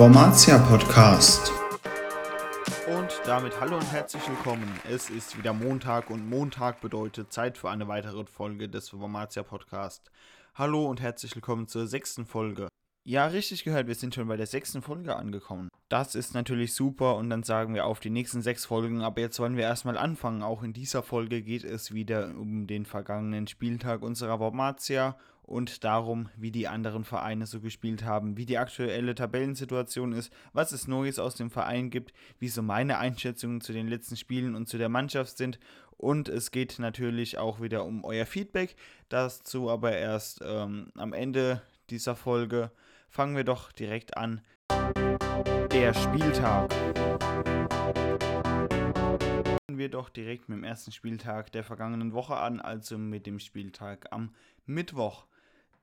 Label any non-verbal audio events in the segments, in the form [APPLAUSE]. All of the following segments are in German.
Wormatia Podcast. Und damit hallo und herzlich willkommen. Es ist wieder Montag und Montag bedeutet Zeit für eine weitere Folge des Wormatia Podcast. Hallo und herzlich willkommen zur sechsten Folge. Ja, richtig gehört, wir sind schon bei der sechsten Folge angekommen. Das ist natürlich super und dann sagen wir auf die nächsten sechs Folgen, aber jetzt wollen wir erstmal anfangen. Auch in dieser Folge geht es wieder um den vergangenen Spieltag unserer Wormatia und darum, wie die anderen Vereine so gespielt haben, wie die aktuelle Tabellensituation ist, was es Neues aus dem Verein gibt, wie so meine Einschätzungen zu den letzten Spielen und zu der Mannschaft sind. Und es geht natürlich auch wieder um euer Feedback, dazu aber erst ähm, am Ende dieser Folge fangen wir doch direkt an. Der Spieltag. Fangen wir doch direkt mit dem ersten Spieltag der vergangenen Woche an, also mit dem Spieltag am Mittwoch.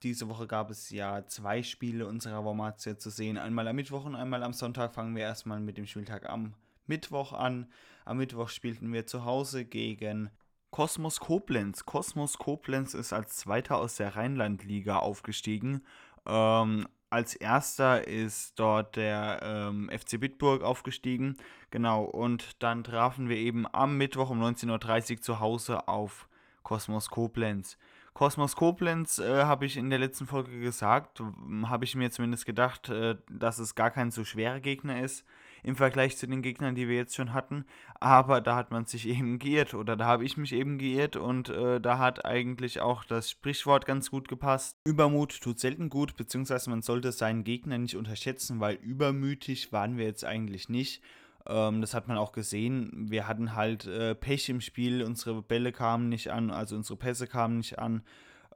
Diese Woche gab es ja zwei Spiele unserer Wormatia zu sehen. Einmal am Mittwoch und einmal am Sonntag. Fangen wir erstmal mit dem Spieltag am Mittwoch an. Am Mittwoch spielten wir zu Hause gegen Kosmos Koblenz. Kosmos Koblenz ist als Zweiter aus der Rheinlandliga aufgestiegen. Ähm, als erster ist dort der ähm, FC Bitburg aufgestiegen. Genau, und dann trafen wir eben am Mittwoch um 19.30 Uhr zu Hause auf Kosmos Koblenz. Kosmos Koblenz äh, habe ich in der letzten Folge gesagt, habe ich mir zumindest gedacht, äh, dass es gar kein so schwerer Gegner ist im Vergleich zu den Gegnern, die wir jetzt schon hatten. Aber da hat man sich [LAUGHS] eben geirrt oder da habe ich mich eben geirrt und äh, da hat eigentlich auch das Sprichwort ganz gut gepasst. Übermut tut selten gut, beziehungsweise man sollte seinen Gegner nicht unterschätzen, weil übermütig waren wir jetzt eigentlich nicht. Ähm, das hat man auch gesehen. Wir hatten halt äh, Pech im Spiel, unsere Bälle kamen nicht an, also unsere Pässe kamen nicht an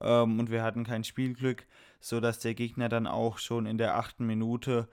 ähm, und wir hatten kein Spielglück, sodass der Gegner dann auch schon in der achten Minute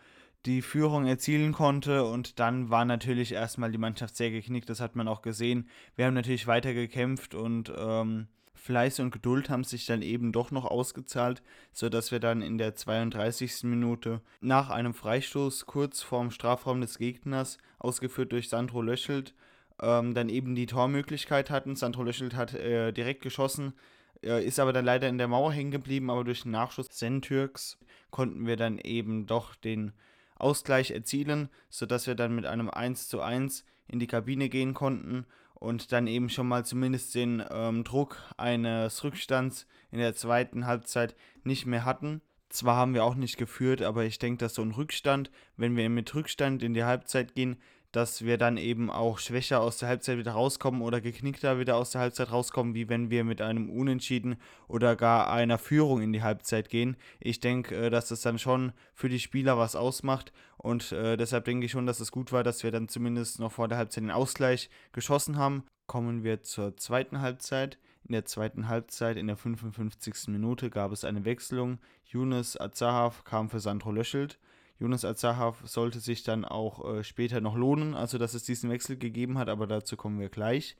die Führung erzielen konnte und dann war natürlich erstmal die Mannschaft sehr geknickt, das hat man auch gesehen. Wir haben natürlich weiter gekämpft und ähm, Fleiß und Geduld haben sich dann eben doch noch ausgezahlt, sodass wir dann in der 32. Minute nach einem Freistoß kurz vorm Strafraum des Gegners, ausgeführt durch Sandro Löschelt, ähm, dann eben die Tormöglichkeit hatten. Sandro Löschelt hat äh, direkt geschossen, äh, ist aber dann leider in der Mauer hängen geblieben, aber durch den Nachschuss Sentürks konnten wir dann eben doch den Ausgleich erzielen, sodass wir dann mit einem 1 zu 1 in die Kabine gehen konnten und dann eben schon mal zumindest den ähm, Druck eines Rückstands in der zweiten Halbzeit nicht mehr hatten. Zwar haben wir auch nicht geführt, aber ich denke, dass so ein Rückstand, wenn wir mit Rückstand in die Halbzeit gehen, dass wir dann eben auch schwächer aus der Halbzeit wieder rauskommen oder geknickter wieder aus der Halbzeit rauskommen, wie wenn wir mit einem Unentschieden oder gar einer Führung in die Halbzeit gehen. Ich denke, äh, dass das dann schon für die Spieler was ausmacht und äh, deshalb denke ich schon, dass es gut war, dass wir dann zumindest noch vor der Halbzeit den Ausgleich geschossen haben. Kommen wir zur zweiten Halbzeit. In der zweiten Halbzeit, in der 55. Minute, gab es eine Wechselung. Yunus Azahav kam für Sandro Löschelt. Jonas Azahav sollte sich dann auch äh, später noch lohnen, also dass es diesen Wechsel gegeben hat, aber dazu kommen wir gleich.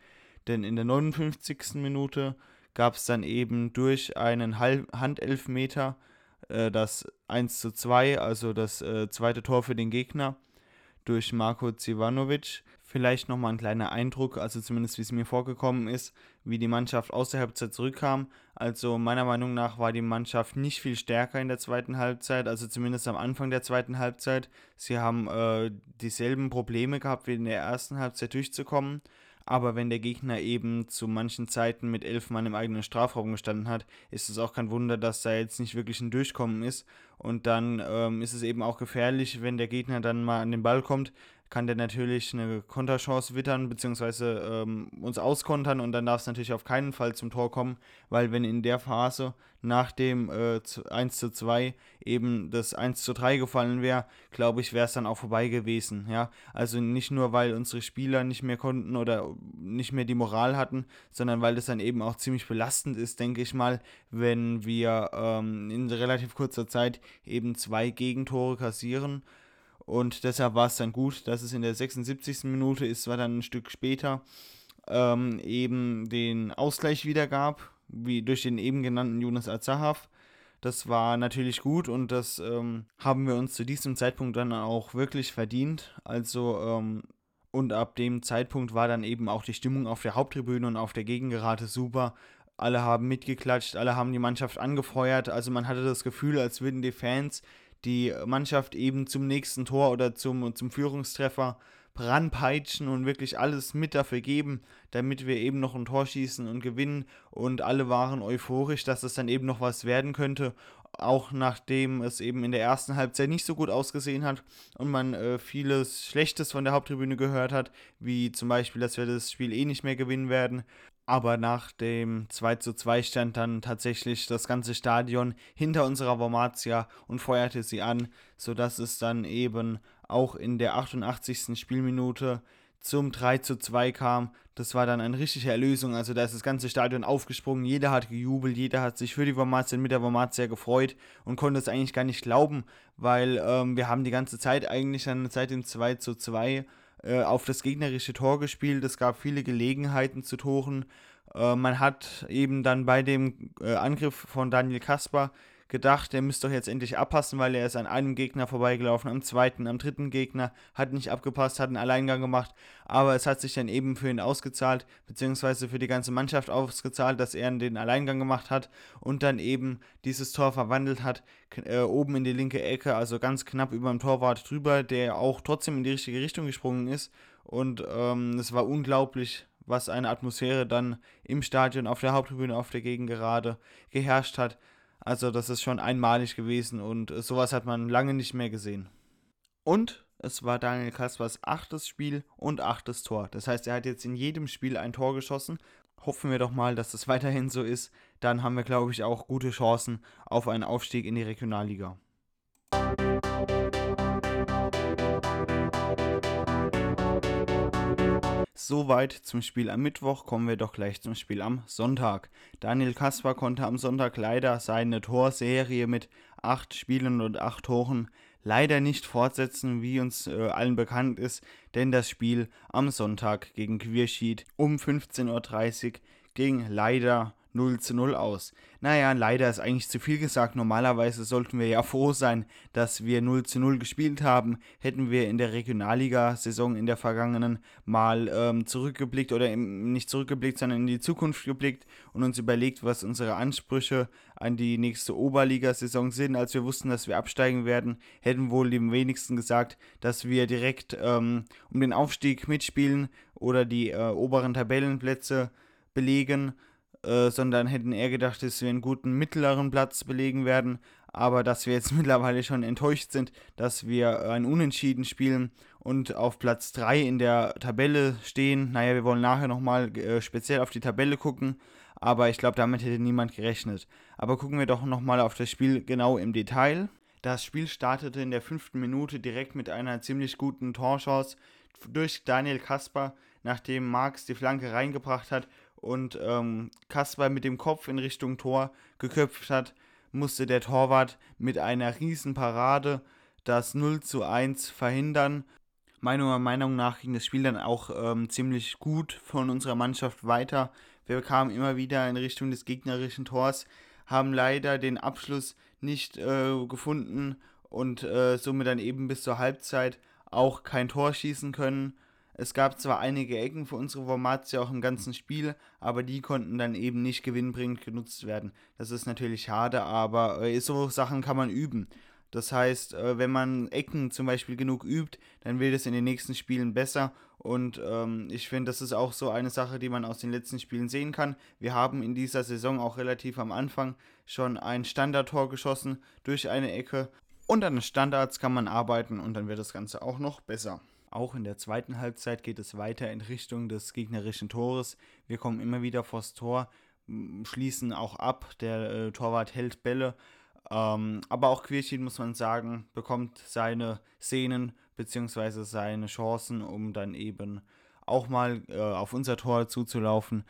Denn in der 59. Minute gab es dann eben durch einen Handelfmeter äh, das 1 zu 2, also das äh, zweite Tor für den Gegner durch Marko Zivanovic. Vielleicht nochmal ein kleiner Eindruck, also zumindest wie es mir vorgekommen ist, wie die Mannschaft aus der Halbzeit zurückkam. Also meiner Meinung nach war die Mannschaft nicht viel stärker in der zweiten Halbzeit, also zumindest am Anfang der zweiten Halbzeit. Sie haben äh, dieselben Probleme gehabt wie in der ersten Halbzeit durchzukommen. Aber wenn der Gegner eben zu manchen Zeiten mit elf Mann im eigenen Strafraum gestanden hat, ist es auch kein Wunder, dass da jetzt nicht wirklich ein Durchkommen ist. Und dann ähm, ist es eben auch gefährlich, wenn der Gegner dann mal an den Ball kommt, kann der natürlich eine Konterchance wittern, beziehungsweise ähm, uns auskontern und dann darf es natürlich auf keinen Fall zum Tor kommen, weil wenn in der Phase nach dem äh, 1 zu 2 eben das 1 zu 3 gefallen wäre, glaube ich, wäre es dann auch vorbei gewesen. Ja? Also nicht nur, weil unsere Spieler nicht mehr konnten oder nicht mehr die Moral hatten, sondern weil das dann eben auch ziemlich belastend ist, denke ich mal, wenn wir ähm, in relativ kurzer Zeit eben zwei Gegentore kassieren und deshalb war es dann gut, dass es in der 76. Minute ist, war dann ein Stück später, ähm, eben den Ausgleich wieder gab, wie durch den eben genannten Jonas Azahav. Das war natürlich gut und das ähm, haben wir uns zu diesem Zeitpunkt dann auch wirklich verdient. Also, ähm, und ab dem Zeitpunkt war dann eben auch die Stimmung auf der Haupttribüne und auf der Gegengerade super. Alle haben mitgeklatscht, alle haben die Mannschaft angefeuert. Also man hatte das Gefühl, als würden die Fans die Mannschaft eben zum nächsten Tor oder zum, zum Führungstreffer ranpeitschen und wirklich alles mit dafür geben, damit wir eben noch ein Tor schießen und gewinnen. Und alle waren euphorisch, dass es dann eben noch was werden könnte. Auch nachdem es eben in der ersten Halbzeit nicht so gut ausgesehen hat und man äh, vieles Schlechtes von der Haupttribüne gehört hat, wie zum Beispiel, dass wir das Spiel eh nicht mehr gewinnen werden aber nach dem 2 zu 2 stand dann tatsächlich das ganze Stadion hinter unserer Wormatia und feuerte sie an, sodass es dann eben auch in der 88. Spielminute zum 3 zu 2 kam. Das war dann eine richtige Erlösung. Also da ist das ganze Stadion aufgesprungen, jeder hat gejubelt, jeder hat sich für die Wormatia und mit der Wormatia gefreut und konnte es eigentlich gar nicht glauben, weil ähm, wir haben die ganze Zeit eigentlich dann seit dem 2 zu 2 äh, auf das gegnerische Tor gespielt. Es gab viele Gelegenheiten zu Toren. Äh, man hat eben dann bei dem äh, Angriff von Daniel Kasper gedacht, der müsste doch jetzt endlich abpassen, weil er ist an einem Gegner vorbeigelaufen, am zweiten, am dritten Gegner, hat nicht abgepasst, hat einen Alleingang gemacht, aber es hat sich dann eben für ihn ausgezahlt, beziehungsweise für die ganze Mannschaft ausgezahlt, dass er den Alleingang gemacht hat und dann eben dieses Tor verwandelt hat, äh, oben in die linke Ecke, also ganz knapp über dem Torwart drüber, der auch trotzdem in die richtige Richtung gesprungen ist und ähm, es war unglaublich, was eine Atmosphäre dann im Stadion, auf der Haupttribüne, auf der Gegengerade geherrscht hat. Also das ist schon einmalig gewesen und sowas hat man lange nicht mehr gesehen. Und es war Daniel Kaspers achtes Spiel und achtes Tor. Das heißt, er hat jetzt in jedem Spiel ein Tor geschossen. Hoffen wir doch mal, dass das [LAUGHS] weiterhin so ist. Dann haben wir, glaube ich, auch gute Chancen auf einen Aufstieg in die Regionalliga. Soweit zum Spiel am Mittwoch, kommen wir doch gleich zum Spiel am Sonntag. Daniel Kaspar konnte am Sonntag leider seine Torserie mit 8 Spielen und 8 Toren leider nicht fortsetzen, wie uns äh, allen bekannt ist, denn das Spiel am Sonntag gegen Quierschied um 15.30 Uhr ging leider 0 zu 0 aus. Naja, leider ist eigentlich zu viel gesagt. Normalerweise sollten wir ja froh sein, dass wir 0 zu 0 gespielt haben. Hätten wir in der Regionalliga-Saison in der vergangenen mal ähm, zurückgeblickt oder nicht zurückgeblickt, sondern in die Zukunft geblickt und uns überlegt, was unsere Ansprüche an die nächste Oberliga-Saison sind. Als wir wussten, dass wir absteigen werden, hätten wohl dem wenigsten gesagt, dass wir direkt ähm, um den Aufstieg mitspielen oder die äh, oberen Tabellenplätze belegen äh, sondern hätten eher gedacht, dass wir einen guten mittleren Platz belegen werden. Aber dass wir jetzt [LAUGHS] mittlerweile schon enttäuscht sind, dass wir ein Unentschieden spielen und auf Platz 3 in der Tabelle stehen. Naja, wir wollen nachher nochmal äh, speziell auf die Tabelle gucken. Aber ich glaube, damit hätte niemand gerechnet. Aber gucken wir doch nochmal auf das Spiel genau im Detail. Das Spiel startete in der fünften Minute direkt mit einer ziemlich guten Torchance durch Daniel Kasper, nachdem Marx die Flanke reingebracht hat und ähm, Kasper mit dem Kopf in Richtung Tor geköpft hat, musste der Torwart mit einer riesen Parade das 0 zu 1 verhindern. Meiner Meinung nach ging das Spiel dann auch ähm, ziemlich gut von unserer Mannschaft weiter. Wir kamen immer wieder in Richtung des gegnerischen Tors, haben leider den Abschluss nicht äh, gefunden und äh, somit dann eben bis zur Halbzeit auch kein Tor schießen können. Es gab zwar einige Ecken für unsere Formatia auch im ganzen Spiel, aber die konnten dann eben nicht gewinnbringend genutzt werden. Das ist natürlich schade, aber äh, so Sachen kann man üben. Das heißt, äh, wenn man Ecken zum Beispiel genug übt, dann wird es in den nächsten Spielen besser. Und ähm, ich finde, das ist auch so eine Sache, die man aus den letzten Spielen sehen kann. Wir haben in dieser Saison auch relativ am Anfang schon ein Standardtor geschossen durch eine Ecke. Und an den Standards kann man arbeiten und dann wird das Ganze auch noch besser. Auch in der zweiten Halbzeit geht es weiter in Richtung des gegnerischen Tores. Wir kommen immer wieder vors Tor, schließen auch ab. Der äh, Torwart hält Bälle. Ähm, aber auch Quirchin, muss man sagen, bekommt seine Szenen bzw. seine Chancen, um dann eben auch mal äh, auf unser Tor zuzulaufen.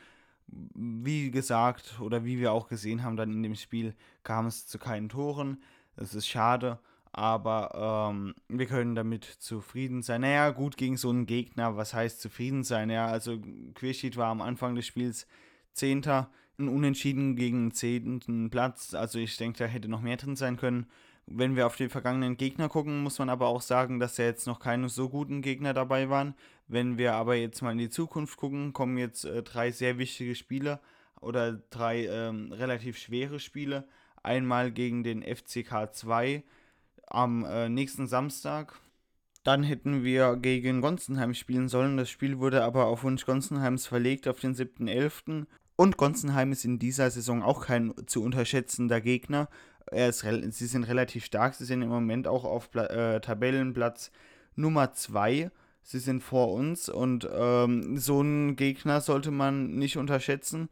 Wie gesagt, oder wie wir auch gesehen haben, dann in dem Spiel kam es zu keinen Toren. Das ist schade aber ähm, wir können damit zufrieden sein. Naja, gut gegen so einen Gegner, was heißt zufrieden sein? Ja, also Quirschid war am Anfang des Spiels Zehnter, ein Unentschieden gegen den zehnten Platz. Also ich denke, da hätte noch mehr drin sein können. Wenn wir auf die vergangenen Gegner gucken, muss man aber auch sagen, dass ja jetzt noch keine so guten Gegner dabei waren. Wenn wir aber jetzt mal in die Zukunft gucken, kommen jetzt äh, drei sehr wichtige Spiele oder drei ähm, relativ schwere Spiele. Einmal gegen den FCK 2, am äh, nächsten Samstag. Dann hätten wir gegen Gonsenheim spielen sollen. Das Spiel wurde aber auf Wunsch Gonsenheims verlegt auf den 7.11. Und Gonsenheim ist in dieser Saison auch kein zu unterschätzender Gegner. Er sie sind relativ stark. Sie sind im Moment auch auf äh, Tabellenplatz Nummer 2. Sie sind vor uns und ähm, so einen Gegner sollte man nicht unterschätzen.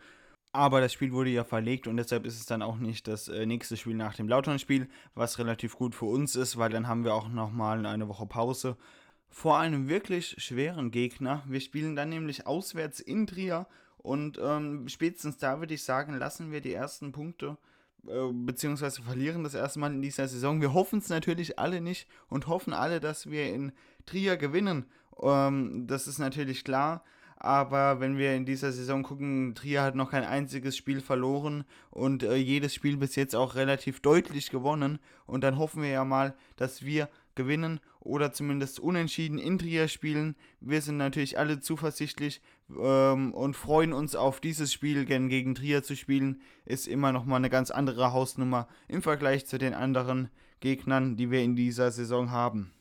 Aber das Spiel wurde ja verlegt und deshalb ist es dann auch nicht das äh, nächste Spiel nach dem Lautern-Spiel, was relativ gut für uns ist, weil dann haben wir auch nochmal eine Woche Pause vor einem wirklich schweren Gegner. Wir spielen dann nämlich auswärts in Trier und ähm, spätestens da würde ich sagen, lassen wir die ersten Punkte äh, beziehungsweise verlieren das erste Mal in dieser Saison. Wir hoffen es natürlich alle nicht und hoffen alle, dass wir in Trier gewinnen. Ähm, das ist natürlich klar. Aber wenn wir in dieser Saison gucken, Trier hat noch kein einziges Spiel verloren und äh, jedes Spiel bis jetzt auch relativ deutlich gewonnen. Und dann hoffen wir ja mal, dass wir gewinnen oder zumindest unentschieden in Trier spielen. Wir sind natürlich alle zuversichtlich ähm, und freuen uns auf dieses Spiel, denn gegen Trier zu spielen ist immer noch mal eine ganz andere Hausnummer im Vergleich zu den anderen Gegnern, die wir in dieser Saison haben.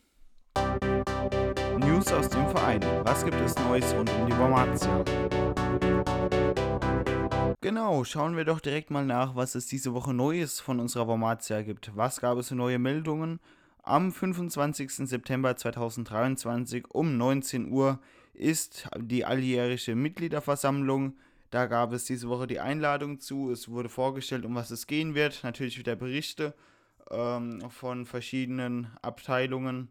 News aus dem Verein. Was gibt es Neues rund um die Wormatia? Genau, schauen wir doch direkt mal nach, was es diese Woche Neues von unserer Wormatia gibt. Was gab es für neue Meldungen? Am 25. September 2023 um 19 Uhr ist die alljährliche Mitgliederversammlung. Da gab es diese Woche die Einladung zu. Es wurde vorgestellt, um was es gehen wird. Natürlich wieder Berichte ähm, von verschiedenen Abteilungen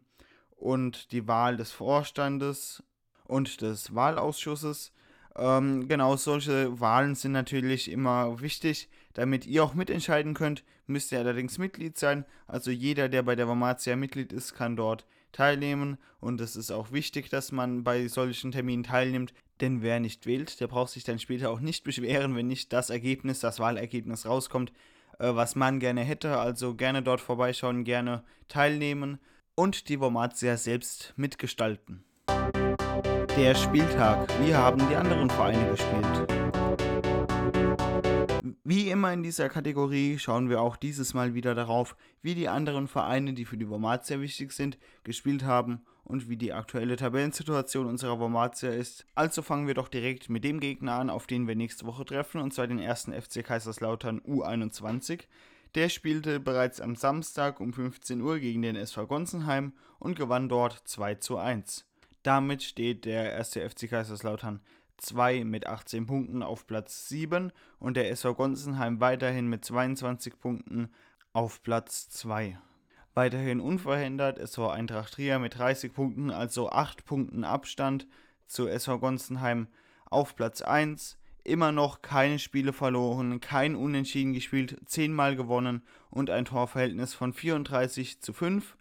und die Wahl des Vorstandes und des Wahlausschusses. Ähm, genau, solche Wahlen sind natürlich immer wichtig. Damit ihr auch mitentscheiden könnt, müsst ihr allerdings Mitglied sein. Also jeder, der bei der Wormatia Mitglied ist, kann dort teilnehmen. Und es ist auch wichtig, dass man bei solchen Terminen teilnimmt. Denn wer nicht wählt, der braucht sich dann später auch nicht [LAUGHS] beschweren, wenn nicht das Ergebnis, das Wahlergebnis rauskommt, äh, was man gerne hätte. Also gerne dort vorbeischauen, gerne teilnehmen und die Wormatia selbst mitgestalten. Der Spieltag. Wie haben die anderen Vereine gespielt? Wie immer in dieser Kategorie schauen wir auch dieses Mal wieder darauf, wie die anderen Vereine, die für die Wormatia wichtig sind, gespielt haben und wie die aktuelle Tabellensituation unserer Wormatia ist. Also fangen wir doch direkt mit dem Gegner an, auf den wir nächste Woche treffen, und zwar den ersten FC Kaiserslautern U21. Der spielte bereits am Samstag um 15 Uhr gegen den SV Gonsenheim und gewann dort 2 zu 1. Damit steht der erste FC Kaiserslautern 2 mit 18 Punkten auf Platz 7 und der SV Gonsenheim weiterhin mit 22 Punkten auf Platz 2. Weiterhin unverhindert SV Eintracht Trier mit 30 Punkten, also 8 Punkten Abstand zu SV Gonsenheim auf Platz 1 immer noch keine Spiele verloren, kein Unentschieden gespielt, zehnmal gewonnen und ein Torverhältnis von 34 zu 5.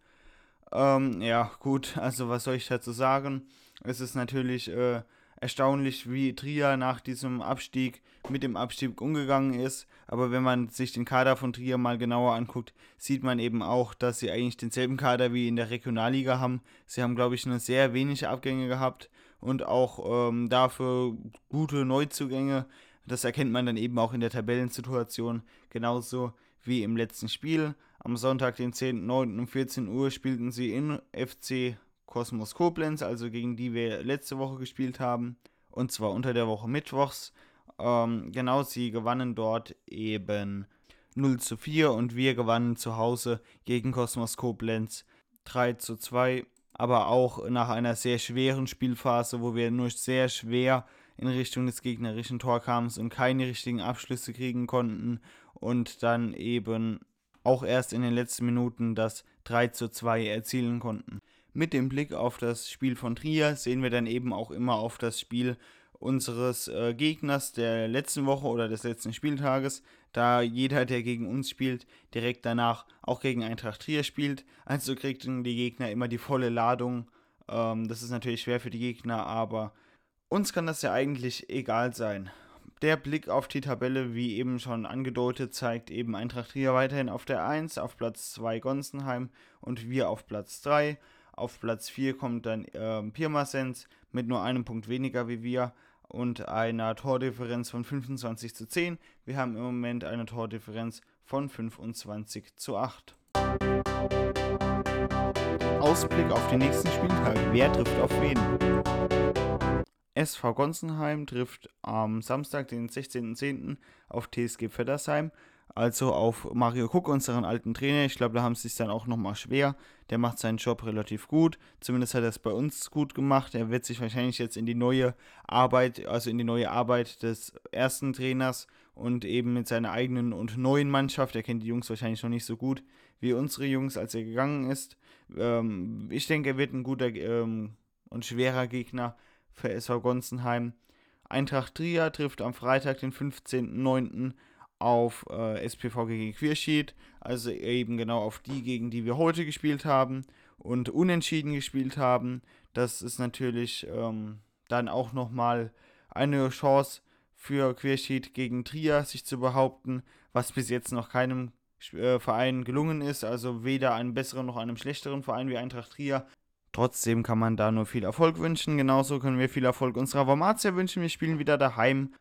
Ähm, ja, gut, also was soll ich dazu sagen? Es ist natürlich äh, erstaunlich, wie Trier nach diesem Abstieg mit dem Abstieg umgegangen ist. Aber wenn man sich den Kader von Trier mal genauer anguckt, sieht man eben auch, dass sie eigentlich denselben Kader wie in der Regionalliga haben. Sie haben, glaube ich, nur sehr wenige Abgänge gehabt und auch ähm, dafür gute Neuzugänge. Das erkennt man dann eben auch in der Tabellensituation, genauso wie im letzten Spiel. Am Sonntag, den 10.09. um 14 Uhr spielten sie in FC Kosmos Koblenz, also gegen die wir letzte Woche gespielt haben, und zwar unter der Woche Mittwochs. Ähm, genau, sie gewannen dort eben 0 zu 4 und wir gewannen zu Hause gegen Kosmos Koblenz 3 zu 2 aber auch nach einer sehr schweren Spielphase, wo wir nur sehr schwer in Richtung des gegnerischen Tor kamen und keine richtigen Abschlüsse kriegen konnten und dann eben auch erst in den letzten Minuten das 3 zu 2 erzielen konnten. Mit dem Blick auf das Spiel von Trier sehen wir dann eben auch immer auf das Spiel unseres äh, Gegners der letzten Woche oder des letzten Spieltages, da jeder, der gegen uns spielt, direkt danach auch gegen Eintracht Trier spielt. Also kriegen die Gegner immer die volle Ladung. Ähm, das ist natürlich schwer für die Gegner, aber uns kann das ja eigentlich egal sein. Der Blick auf die Tabelle, wie eben schon angedeutet, zeigt eben Eintracht Trier weiterhin auf der 1, auf Platz 2 Gonsenheim und wir auf Platz 3. Auf Platz 4 kommt dann äh, Pirmasens mit nur einem Punkt weniger wie wir und einer Tordifferenz von 25 zu 10. Wir haben im Moment eine Tordifferenz von 25 zu 8. Ausblick auf die nächsten Spieltage. Wer trifft auf wen? SV Gonsenheim trifft am Samstag, den 16.10. auf TSG Feddersheim also auf Mario Cook, unseren alten Trainer. Ich glaube, da haben sie es dann auch nochmal schwer. Der macht seinen Job relativ gut. Zumindest hat er es bei uns gut gemacht. Er wird sich wahrscheinlich jetzt in die neue Arbeit, also in die neue Arbeit des ersten Trainers und eben mit seiner eigenen und neuen Mannschaft, er kennt die Jungs wahrscheinlich noch nicht so gut wie unsere Jungs, als er gegangen ist. Ähm, ich denke, er wird ein guter ähm, und schwerer Gegner für SV Gonsenheim. Eintracht Trier trifft am Freitag, den 15.09 auf äh, SPV gegen Queersheet, also eben genau auf die, gegen die wir heute gespielt haben und unentschieden gespielt haben. Das ist natürlich ähm, dann auch nochmal eine Chance für Queersheet gegen Trier, sich zu behaupten, was bis jetzt noch keinem äh, Verein gelungen ist, also weder einem besseren noch einem schlechteren Verein wie Eintracht Trier. Trotzdem kann man da nur viel Erfolg wünschen. Genauso können wir viel Erfolg unserer Wormatia wünschen. Wir spielen wieder daheim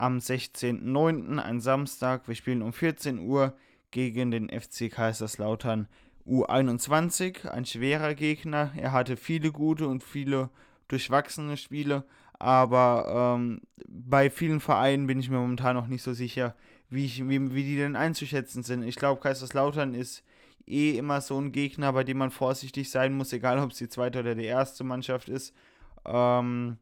am 16.09., ein Samstag. Wir spielen um 14 Uhr gegen den FC Kaiserslautern U21. Ein schwerer Gegner. Er hatte viele gute und viele durchwachsene Spiele. Aber ähm, bei vielen Vereinen bin ich mir momentan noch nicht so sicher, wie, ich, wie, wie die denn einzuschätzen sind. Ich glaube, Kaiserslautern ist eh immer so ein Gegner, bei dem man vorsichtig sein muss, egal ob es die zweite oder die erste Mannschaft ist. Ähm,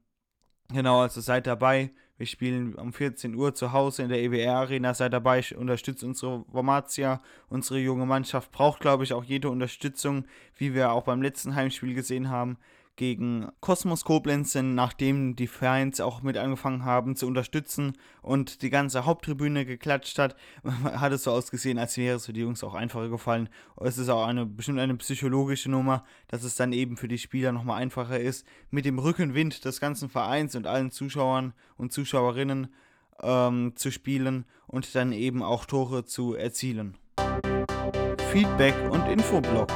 genau, also seid dabei. Wir spielen um 14 Uhr zu Hause in der EWR Arena. Seid dabei, unterstützt unsere Wormatia. Unsere junge Mannschaft braucht, glaube ich, auch jede Unterstützung, wie wir auch beim letzten Heimspiel gesehen haben gegen Kosmos Koblenz, nachdem die Fans auch mit angefangen haben zu unterstützen und die ganze Haupttribüne geklatscht hat, [LAUGHS] hat es so ausgesehen, als wäre es für die Jungs auch einfacher gefallen. Es ist auch eine bestimmt eine psychologische Nummer, dass es dann eben für die Spieler nochmal einfacher ist, mit dem Rückenwind des ganzen Vereins und allen Zuschauern und Zuschauerinnen ähm, zu spielen und dann eben auch Tore zu erzielen. Feedback und Infoblog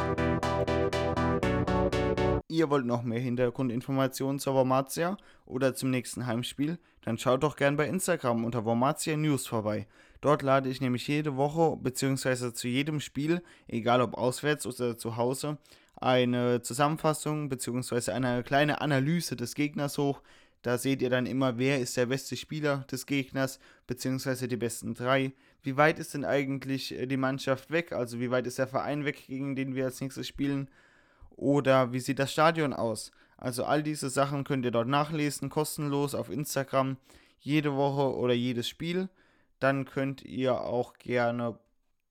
ihr wollt noch mehr Hintergrundinformationen zur Wormatia oder zum nächsten Heimspiel, dann schaut doch gern bei Instagram unter Wormatia News vorbei. Dort lade ich nämlich jede Woche bzw. zu jedem Spiel, egal ob auswärts oder zu Hause, eine Zusammenfassung bzw. eine kleine Analyse des Gegners hoch. Da seht ihr dann immer, wer ist der beste Spieler des Gegners bzw. die besten drei. Wie weit ist denn eigentlich die Mannschaft weg? Also wie weit ist der Verein weg, gegen den wir als nächstes spielen? Oder wie sieht das Stadion aus? Also all diese Sachen könnt ihr dort nachlesen, kostenlos auf Instagram, jede Woche oder jedes Spiel. Dann könnt ihr auch gerne,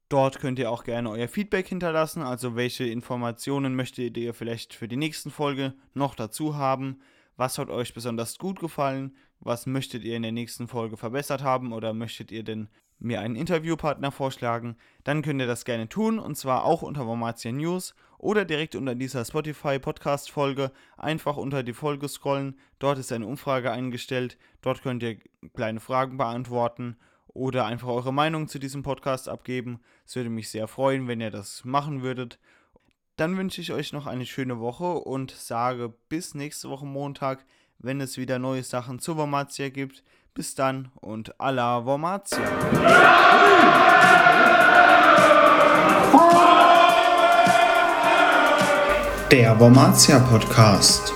dort könnt ihr auch gerne euer Feedback hinterlassen. Also welche Informationen möchtet ihr vielleicht für die nächsten Folge noch dazu haben? Was hat euch besonders gut gefallen? Was möchtet ihr in der nächsten Folge verbessert haben? Oder möchtet ihr denn mir einen Interviewpartner vorschlagen, dann könnt ihr das gerne tun und zwar auch unter Wormatia News oder direkt unter dieser Spotify Podcast Folge einfach unter die Folge scrollen. Dort ist eine Umfrage eingestellt. Dort könnt ihr kleine Fragen beantworten oder einfach eure Meinung zu diesem Podcast abgeben. Es würde mich sehr freuen, wenn ihr das machen würdet. Dann wünsche ich euch noch eine schöne Woche und sage bis nächste Woche Montag, wenn es wieder neue Sachen zu Wormatia gibt. Bis dann und alla Wormatia. Der Wormatia Podcast.